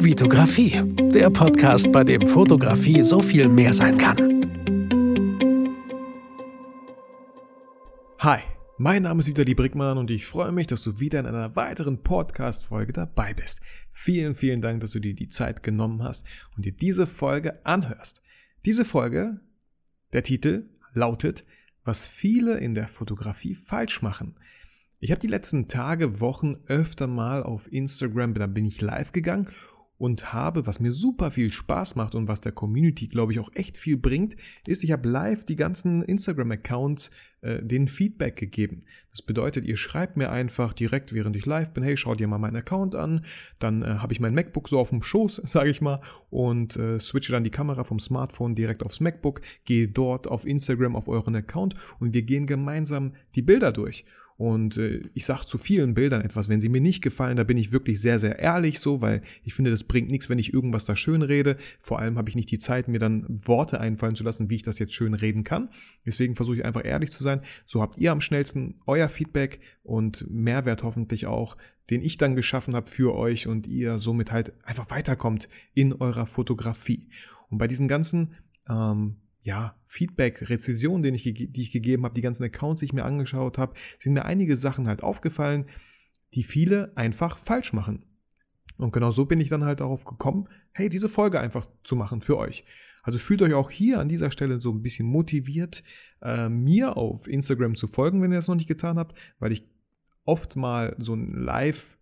Vitografie, der Podcast, bei dem Fotografie so viel mehr sein kann. Hi, mein Name ist Vitali Brickmann und ich freue mich, dass du wieder in einer weiteren Podcast-Folge dabei bist. Vielen, vielen Dank, dass du dir die Zeit genommen hast und dir diese Folge anhörst. Diese Folge, der Titel lautet, was viele in der Fotografie falsch machen. Ich habe die letzten Tage, Wochen öfter mal auf Instagram, da bin ich live gegangen und habe, was mir super viel Spaß macht und was der Community, glaube ich, auch echt viel bringt, ist, ich habe live die ganzen Instagram-Accounts äh, den Feedback gegeben. Das bedeutet, ihr schreibt mir einfach direkt, während ich live bin, hey, schau dir mal meinen Account an, dann äh, habe ich mein MacBook so auf dem Schoß, sage ich mal, und äh, switche dann die Kamera vom Smartphone direkt aufs MacBook, gehe dort auf Instagram auf euren Account und wir gehen gemeinsam die Bilder durch. Und äh, ich sage zu vielen Bildern etwas, wenn sie mir nicht gefallen, da bin ich wirklich sehr, sehr ehrlich so, weil ich finde, das bringt nichts, wenn ich irgendwas da schön rede. Vor allem habe ich nicht die Zeit, mir dann Worte einfallen zu lassen, wie ich das jetzt schön reden kann. Deswegen versuche ich einfach ehrlich zu sein. So habt ihr am schnellsten euer Feedback und Mehrwert hoffentlich auch, den ich dann geschaffen habe für euch und ihr somit halt einfach weiterkommt in eurer Fotografie. Und bei diesen ganzen ähm, ja, Feedback, Rezession, den ich, die ich gegeben habe, die ganzen Accounts, die ich mir angeschaut habe, sind mir einige Sachen halt aufgefallen, die viele einfach falsch machen. Und genau so bin ich dann halt darauf gekommen, hey, diese Folge einfach zu machen für euch. Also fühlt euch auch hier an dieser Stelle so ein bisschen motiviert, äh, mir auf Instagram zu folgen, wenn ihr das noch nicht getan habt, weil ich oft mal so ein Live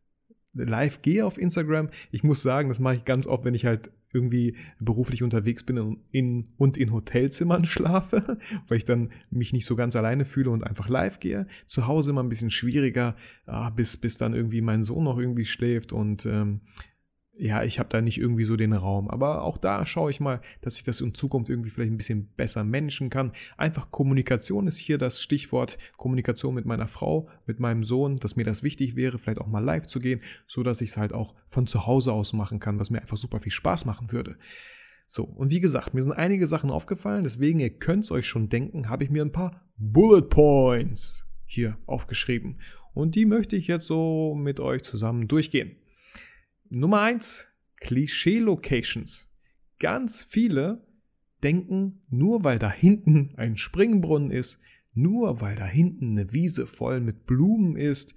live gehe auf Instagram. Ich muss sagen, das mache ich ganz oft, wenn ich halt irgendwie beruflich unterwegs bin und in, und in Hotelzimmern schlafe, weil ich dann mich nicht so ganz alleine fühle und einfach live gehe. Zu Hause immer ein bisschen schwieriger, ah, bis, bis dann irgendwie mein Sohn noch irgendwie schläft und ähm, ja, ich habe da nicht irgendwie so den Raum. Aber auch da schaue ich mal, dass ich das in Zukunft irgendwie vielleicht ein bisschen besser managen kann. Einfach Kommunikation ist hier das Stichwort. Kommunikation mit meiner Frau, mit meinem Sohn, dass mir das wichtig wäre, vielleicht auch mal live zu gehen, so dass ich es halt auch von zu Hause aus machen kann, was mir einfach super viel Spaß machen würde. So, und wie gesagt, mir sind einige Sachen aufgefallen, deswegen, ihr könnt es euch schon denken, habe ich mir ein paar Bullet Points hier aufgeschrieben. Und die möchte ich jetzt so mit euch zusammen durchgehen. Nummer eins, Klischee-Locations. Ganz viele denken, nur weil da hinten ein Springbrunnen ist, nur weil da hinten eine Wiese voll mit Blumen ist,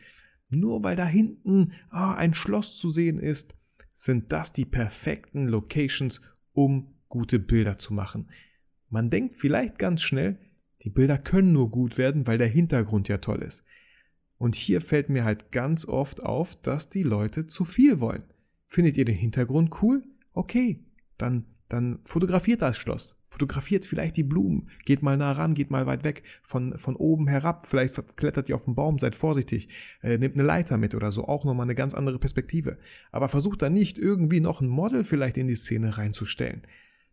nur weil da hinten ah, ein Schloss zu sehen ist, sind das die perfekten Locations, um gute Bilder zu machen. Man denkt vielleicht ganz schnell, die Bilder können nur gut werden, weil der Hintergrund ja toll ist. Und hier fällt mir halt ganz oft auf, dass die Leute zu viel wollen. Findet ihr den Hintergrund cool? Okay, dann, dann fotografiert das Schloss. Fotografiert vielleicht die Blumen. Geht mal nah ran, geht mal weit weg. Von, von oben herab. Vielleicht klettert ihr auf den Baum, seid vorsichtig. Äh, nehmt eine Leiter mit oder so. Auch nochmal eine ganz andere Perspektive. Aber versucht da nicht irgendwie noch ein Model vielleicht in die Szene reinzustellen.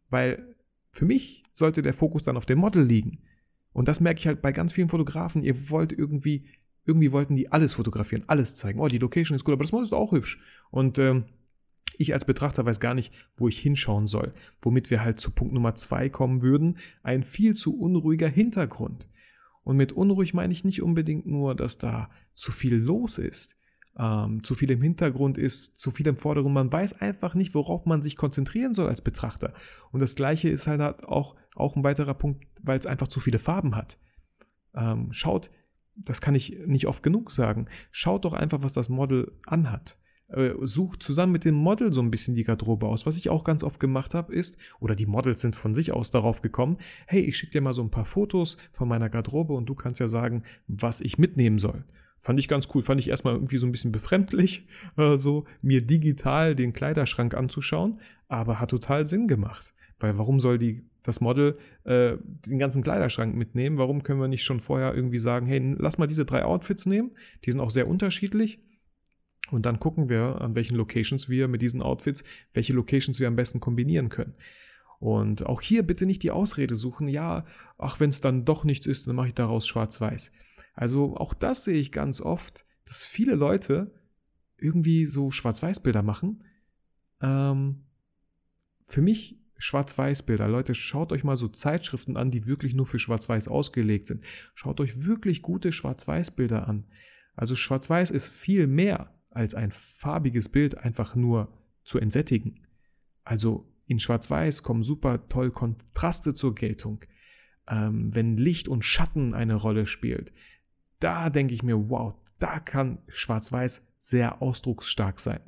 Weil für mich sollte der Fokus dann auf dem Model liegen. Und das merke ich halt bei ganz vielen Fotografen. Ihr wollt irgendwie, irgendwie wollten die alles fotografieren, alles zeigen. Oh, die Location ist gut, aber das Model ist auch hübsch. Und ähm, ich als Betrachter weiß gar nicht, wo ich hinschauen soll, womit wir halt zu Punkt Nummer zwei kommen würden, ein viel zu unruhiger Hintergrund. Und mit unruhig meine ich nicht unbedingt nur, dass da zu viel los ist, ähm, zu viel im Hintergrund ist, zu viel im Vordergrund. Man weiß einfach nicht, worauf man sich konzentrieren soll als Betrachter. Und das Gleiche ist halt auch, auch ein weiterer Punkt, weil es einfach zu viele Farben hat. Ähm, schaut, das kann ich nicht oft genug sagen, schaut doch einfach, was das Model anhat. Äh, sucht zusammen mit dem Model so ein bisschen die Garderobe aus. Was ich auch ganz oft gemacht habe, ist, oder die Models sind von sich aus darauf gekommen, hey, ich schicke dir mal so ein paar Fotos von meiner Garderobe und du kannst ja sagen, was ich mitnehmen soll. Fand ich ganz cool, fand ich erstmal irgendwie so ein bisschen befremdlich, äh, so mir digital den Kleiderschrank anzuschauen, aber hat total Sinn gemacht. Weil warum soll die, das Model äh, den ganzen Kleiderschrank mitnehmen? Warum können wir nicht schon vorher irgendwie sagen, hey, lass mal diese drei Outfits nehmen? Die sind auch sehr unterschiedlich und dann gucken wir, an welchen Locations wir mit diesen Outfits, welche Locations wir am besten kombinieren können. Und auch hier bitte nicht die Ausrede suchen, ja, ach, wenn es dann doch nichts ist, dann mache ich daraus schwarz-weiß. Also auch das sehe ich ganz oft, dass viele Leute irgendwie so Schwarz-Weiß-Bilder machen. Ähm, für mich Schwarz-Weiß-Bilder. Leute, schaut euch mal so Zeitschriften an, die wirklich nur für Schwarz-Weiß ausgelegt sind. Schaut euch wirklich gute Schwarz-Weiß-Bilder an. Also Schwarz-Weiß ist viel mehr als ein farbiges Bild einfach nur zu entsättigen. Also in Schwarz-Weiß kommen super toll Kontraste zur Geltung. Ähm, wenn Licht und Schatten eine Rolle spielt, da denke ich mir, wow, da kann Schwarz-Weiß sehr ausdrucksstark sein.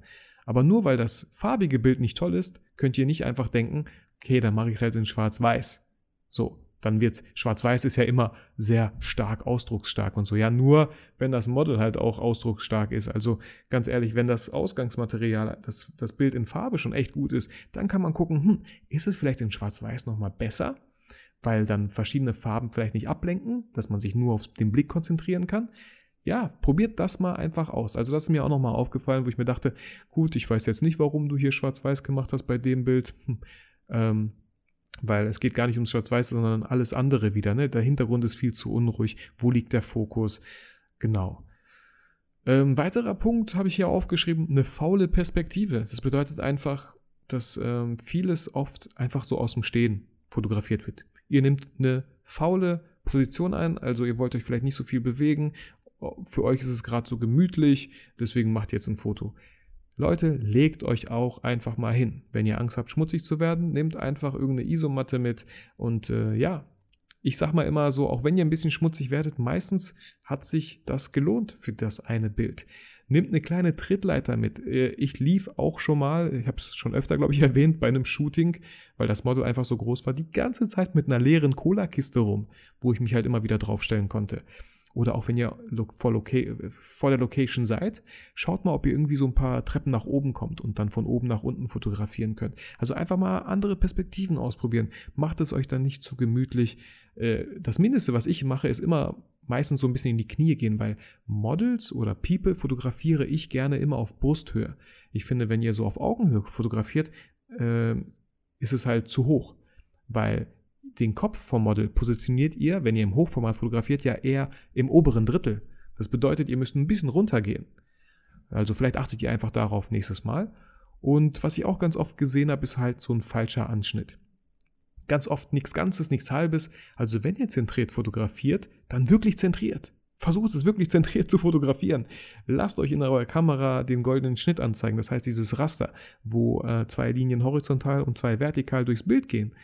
Aber nur weil das farbige Bild nicht toll ist, könnt ihr nicht einfach denken, okay, dann mache ich es halt in Schwarz-Weiß. So, dann wird's. Schwarz-Weiß ist ja immer sehr stark ausdrucksstark und so. Ja, nur wenn das Model halt auch ausdrucksstark ist. Also ganz ehrlich, wenn das Ausgangsmaterial, das, das Bild in Farbe schon echt gut ist, dann kann man gucken, hm, ist es vielleicht in Schwarz-Weiß nochmal besser? Weil dann verschiedene Farben vielleicht nicht ablenken, dass man sich nur auf den Blick konzentrieren kann. Ja, probiert das mal einfach aus. Also das ist mir auch nochmal aufgefallen, wo ich mir dachte, gut, ich weiß jetzt nicht, warum du hier Schwarz-Weiß gemacht hast bei dem Bild. Hm, ähm, weil es geht gar nicht ums Schwarz-Weiß, sondern alles andere wieder. Ne? Der Hintergrund ist viel zu unruhig. Wo liegt der Fokus? Genau. Ähm, weiterer Punkt habe ich hier aufgeschrieben, eine faule Perspektive. Das bedeutet einfach, dass ähm, vieles oft einfach so aus dem Stehen fotografiert wird. Ihr nehmt eine faule Position ein, also ihr wollt euch vielleicht nicht so viel bewegen. Für euch ist es gerade so gemütlich, deswegen macht ihr jetzt ein Foto. Leute, legt euch auch einfach mal hin. Wenn ihr Angst habt, schmutzig zu werden, nehmt einfach irgendeine Isomatte mit und äh, ja, ich sag mal immer so, auch wenn ihr ein bisschen schmutzig werdet, meistens hat sich das gelohnt für das eine Bild. Nehmt eine kleine Trittleiter mit. Äh, ich lief auch schon mal, ich habe es schon öfter, glaube ich, erwähnt, bei einem Shooting, weil das Model einfach so groß war, die ganze Zeit mit einer leeren Cola-Kiste rum, wo ich mich halt immer wieder draufstellen konnte. Oder auch wenn ihr vor, vor der Location seid, schaut mal, ob ihr irgendwie so ein paar Treppen nach oben kommt und dann von oben nach unten fotografieren könnt. Also einfach mal andere Perspektiven ausprobieren. Macht es euch dann nicht zu gemütlich. Äh, das Mindeste, was ich mache, ist immer meistens so ein bisschen in die Knie gehen, weil Models oder People fotografiere ich gerne immer auf Brusthöhe. Ich finde, wenn ihr so auf Augenhöhe fotografiert, äh, ist es halt zu hoch, weil den Kopf vom Model positioniert ihr, wenn ihr im Hochformat fotografiert, ja eher im oberen Drittel. Das bedeutet, ihr müsst ein bisschen runtergehen. Also vielleicht achtet ihr einfach darauf nächstes Mal. Und was ich auch ganz oft gesehen habe, ist halt so ein falscher Anschnitt. Ganz oft nichts Ganzes, nichts Halbes. Also wenn ihr zentriert fotografiert, dann wirklich zentriert. Versucht es wirklich zentriert zu fotografieren. Lasst euch in eurer Kamera den goldenen Schnitt anzeigen. Das heißt dieses Raster, wo äh, zwei Linien horizontal und zwei vertikal durchs Bild gehen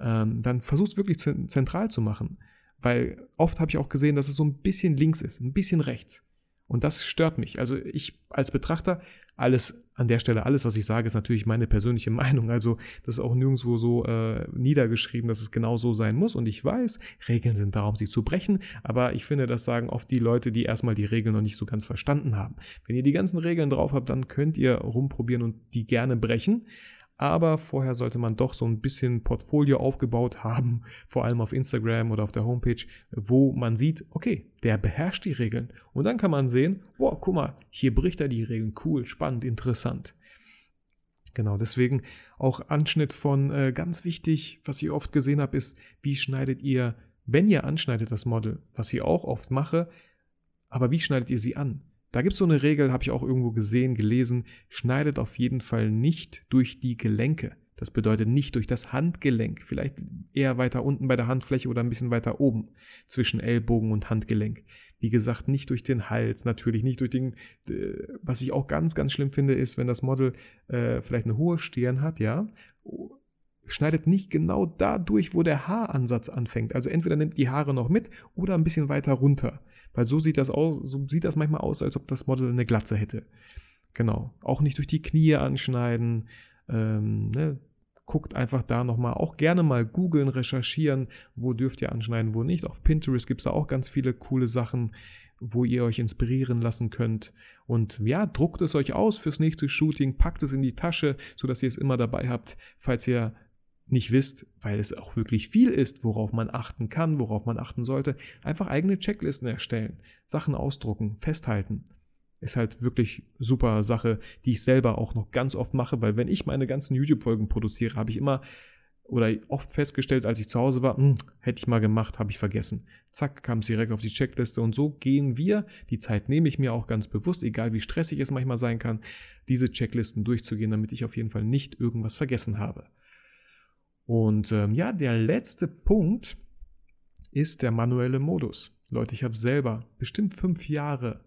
ähm, dann versucht es wirklich zentral zu machen. Weil oft habe ich auch gesehen, dass es so ein bisschen links ist, ein bisschen rechts. Und das stört mich. Also ich als Betrachter, alles an der Stelle, alles, was ich sage, ist natürlich meine persönliche Meinung. Also das ist auch nirgendwo so äh, niedergeschrieben, dass es genau so sein muss. Und ich weiß, Regeln sind da, um sie zu brechen. Aber ich finde, das sagen oft die Leute, die erstmal die Regeln noch nicht so ganz verstanden haben. Wenn ihr die ganzen Regeln drauf habt, dann könnt ihr rumprobieren und die gerne brechen aber vorher sollte man doch so ein bisschen Portfolio aufgebaut haben, vor allem auf Instagram oder auf der Homepage, wo man sieht, okay, der beherrscht die Regeln. Und dann kann man sehen, wow, guck mal, hier bricht er die Regeln, cool, spannend, interessant. Genau, deswegen auch Anschnitt von äh, ganz wichtig, was ich oft gesehen habe, ist, wie schneidet ihr, wenn ihr anschneidet das Model, was ich auch oft mache, aber wie schneidet ihr sie an? Da gibt es so eine Regel, habe ich auch irgendwo gesehen, gelesen, schneidet auf jeden Fall nicht durch die Gelenke. Das bedeutet nicht durch das Handgelenk, vielleicht eher weiter unten bei der Handfläche oder ein bisschen weiter oben zwischen Ellbogen und Handgelenk. Wie gesagt, nicht durch den Hals, natürlich nicht durch den. Was ich auch ganz, ganz schlimm finde, ist, wenn das Model äh, vielleicht eine hohe Stirn hat, ja, schneidet nicht genau da durch, wo der Haaransatz anfängt. Also entweder nimmt die Haare noch mit oder ein bisschen weiter runter. Weil so sieht das aus, so sieht das manchmal aus, als ob das Model eine Glatze hätte. Genau. Auch nicht durch die Knie anschneiden. Ähm, ne? Guckt einfach da nochmal, auch gerne mal googeln, recherchieren, wo dürft ihr anschneiden, wo nicht. Auf Pinterest gibt es da auch ganz viele coole Sachen, wo ihr euch inspirieren lassen könnt. Und ja, druckt es euch aus fürs nächste Shooting, packt es in die Tasche, sodass ihr es immer dabei habt, falls ihr nicht wisst, weil es auch wirklich viel ist, worauf man achten kann, worauf man achten sollte, einfach eigene Checklisten erstellen, Sachen ausdrucken, festhalten. Ist halt wirklich super Sache, die ich selber auch noch ganz oft mache, weil wenn ich meine ganzen YouTube-Folgen produziere, habe ich immer oder oft festgestellt, als ich zu Hause war, hm, hätte ich mal gemacht, habe ich vergessen. Zack, kam es direkt auf die Checkliste und so gehen wir, die Zeit nehme ich mir auch ganz bewusst, egal wie stressig es manchmal sein kann, diese Checklisten durchzugehen, damit ich auf jeden Fall nicht irgendwas vergessen habe. Und ähm, ja, der letzte Punkt ist der manuelle Modus. Leute, ich habe selber bestimmt fünf Jahre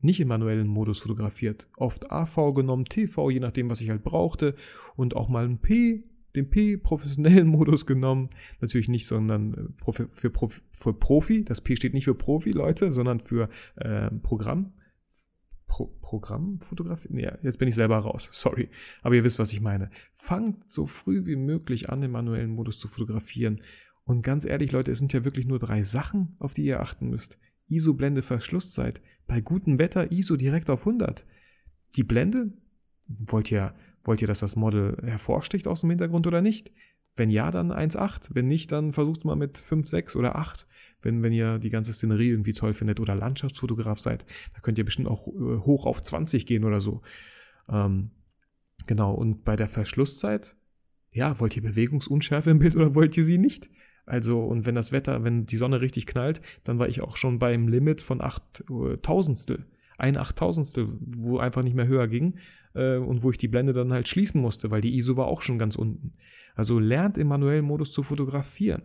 nicht im manuellen Modus fotografiert. Oft AV genommen, TV, je nachdem, was ich halt brauchte. Und auch mal ein P, den P professionellen Modus genommen. Natürlich nicht, sondern äh, für, für, für Profi. Das P steht nicht für Profi, Leute, sondern für äh, Programm. Pro Programmfotografie? Nee, jetzt bin ich selber raus. Sorry. Aber ihr wisst, was ich meine. Fangt so früh wie möglich an, im manuellen Modus zu fotografieren. Und ganz ehrlich, Leute, es sind ja wirklich nur drei Sachen, auf die ihr achten müsst. ISO-Blende Verschlusszeit. Bei gutem Wetter ISO direkt auf 100. Die Blende, wollt ihr, wollt ihr, dass das Model hervorsticht aus dem Hintergrund oder nicht? Wenn ja, dann 1,8. Wenn nicht, dann versucht mal mit 5, 6 oder 8. Wenn, wenn ihr die ganze Szenerie irgendwie toll findet oder Landschaftsfotograf seid, da könnt ihr bestimmt auch äh, hoch auf 20 gehen oder so. Ähm, genau, und bei der Verschlusszeit, ja, wollt ihr Bewegungsunschärfe im Bild oder wollt ihr sie nicht? Also, und wenn das Wetter, wenn die Sonne richtig knallt, dann war ich auch schon beim Limit von 8000 ein Achttausendstel, wo einfach nicht mehr höher ging äh, und wo ich die Blende dann halt schließen musste, weil die ISO war auch schon ganz unten. Also lernt im manuellen Modus zu fotografieren.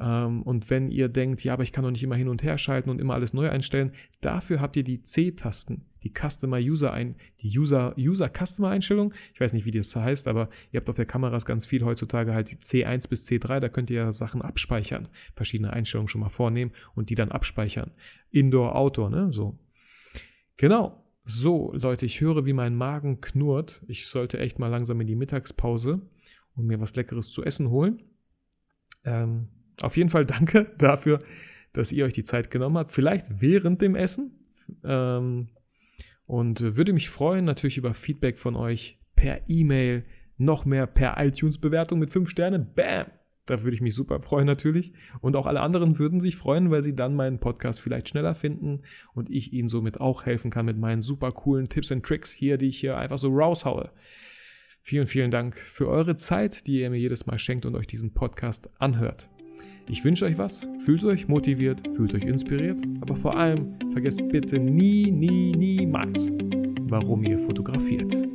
Ähm, und wenn ihr denkt, ja, aber ich kann doch nicht immer hin und her schalten und immer alles neu einstellen, dafür habt ihr die C-Tasten, die Customer User ein, die User, User Customer Einstellung. Ich weiß nicht, wie das heißt, aber ihr habt auf der Kameras ganz viel heutzutage halt die C1 bis C3, da könnt ihr ja Sachen abspeichern, verschiedene Einstellungen schon mal vornehmen und die dann abspeichern. Indoor, Outdoor, ne, so. Genau. So, Leute, ich höre, wie mein Magen knurrt. Ich sollte echt mal langsam in die Mittagspause und mir was Leckeres zu essen holen. Ähm, auf jeden Fall danke dafür, dass ihr euch die Zeit genommen habt. Vielleicht während dem Essen. Ähm, und würde mich freuen natürlich über Feedback von euch per E-Mail, noch mehr per iTunes-Bewertung mit 5 Sternen. Bam! Da würde ich mich super freuen natürlich. Und auch alle anderen würden sich freuen, weil sie dann meinen Podcast vielleicht schneller finden und ich ihnen somit auch helfen kann mit meinen super coolen Tipps und Tricks hier, die ich hier einfach so raushaue. Vielen, vielen Dank für eure Zeit, die ihr mir jedes Mal schenkt und euch diesen Podcast anhört. Ich wünsche euch was, fühlt euch motiviert, fühlt euch inspiriert, aber vor allem vergesst bitte nie, nie, niemals, warum ihr fotografiert.